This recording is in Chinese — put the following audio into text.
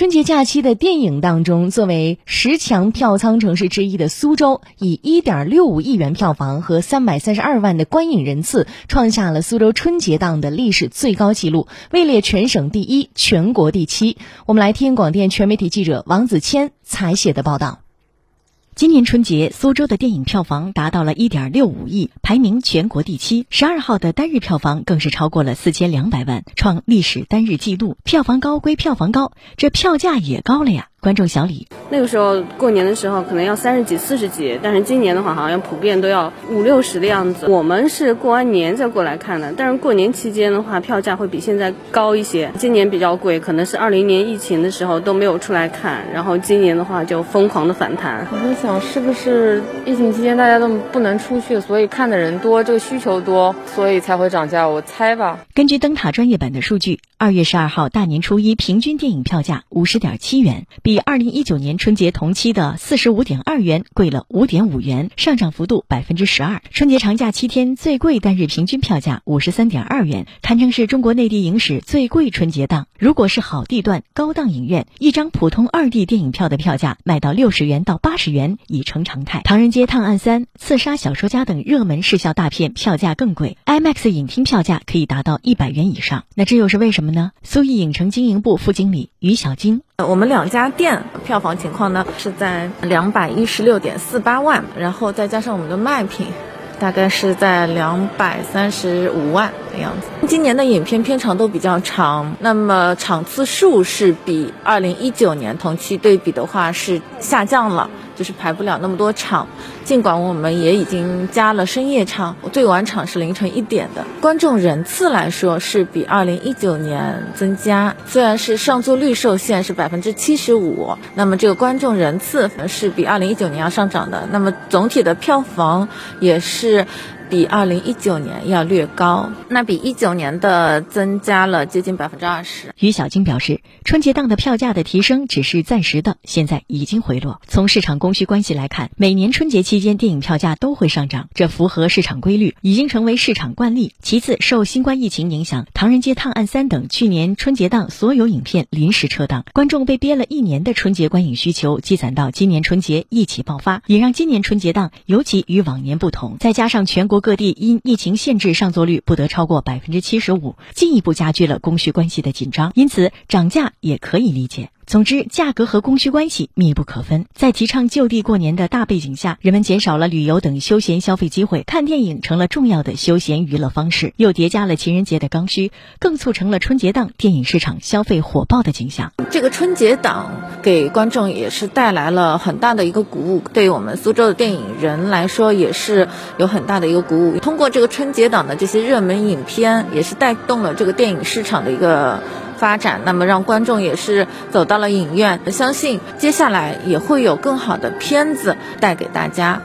春节假期的电影当中，作为十强票仓城市之一的苏州，以一点六五亿元票房和三百三十二万的观影人次，创下了苏州春节档的历史最高纪录，位列全省第一、全国第七。我们来听广电全媒体记者王子谦采写的报道。今年春节，苏州的电影票房达到了一点六五亿，排名全国第七。十二号的单日票房更是超过了四千两百万，创历史单日纪录。票房高归票房高，这票价也高了呀。观众小李，那个时候过年的时候可能要三十几、四十几，但是今年的话好像普遍都要五六十的样子。我们是过完年再过来看的，但是过年期间的话，票价会比现在高一些。今年比较贵，可能是二零年疫情的时候都没有出来看，然后今年的话就疯狂的反弹。我在想，是不是疫情期间大家都不能出去，所以看的人多，这个需求多，所以才会涨价？我猜吧。根据灯塔专业版的数据，二月十二号大年初一平均电影票价五十点七元，比二零一九年春节同期的四十五点二元贵了五点五元，上涨幅度百分之十二。春节长假七天最贵单日平均票价五十三点二元，堪称是中国内地影史最贵春节档。如果是好地段、高档影院，一张普通二 D 电影票的票价卖到六十元到八十元已成常态。《唐人街探案三》《刺杀小说家》等热门视效大片票价更贵，IMAX 影厅票价可以达到一百元以上。那这又是为什么呢？苏艺影城经营部副经理于小晶。我们两家店票房情况呢是在两百一十六点四八万，然后再加上我们的卖品，大概是在两百三十五万的样子。今年的影片片长都比较长，那么场次数是比二零一九年同期对比的话是下降了。就是排不了那么多场，尽管我们也已经加了深夜场，最晚场是凌晨一点的。观众人次来说是比二零一九年增加，虽然是上座率受限是百分之七十五，那么这个观众人次是比二零一九年要上涨的。那么总体的票房也是。比二零一九年要略高，那比一九年的增加了接近百分之二十。于小晶表示，春节档的票价的提升只是暂时的，现在已经回落。从市场供需关系来看，每年春节期间电影票价都会上涨，这符合市场规律，已经成为市场惯例。其次，受新冠疫情影响，《唐人街探案三》等去年春节档所有影片临时撤档，观众被憋了一年的春节观影需求积攒到今年春节一起爆发，也让今年春节档尤其与往年不同。再加上全国。各地因疫情限制上座率不得超过百分之七十五，进一步加剧了供需关系的紧张，因此涨价也可以理解。总之，价格和供需关系密不可分。在提倡就地过年的大背景下，人们减少了旅游等休闲消费机会，看电影成了重要的休闲娱乐方式，又叠加了情人节的刚需，更促成了春节档电影市场消费火爆的景象。这个春节档给观众也是带来了很大的一个鼓舞，对于我们苏州的电影人来说也是有很大的一个鼓舞。通过这个春节档的这些热门影片，也是带动了这个电影市场的一个。发展，那么让观众也是走到了影院，相信接下来也会有更好的片子带给大家。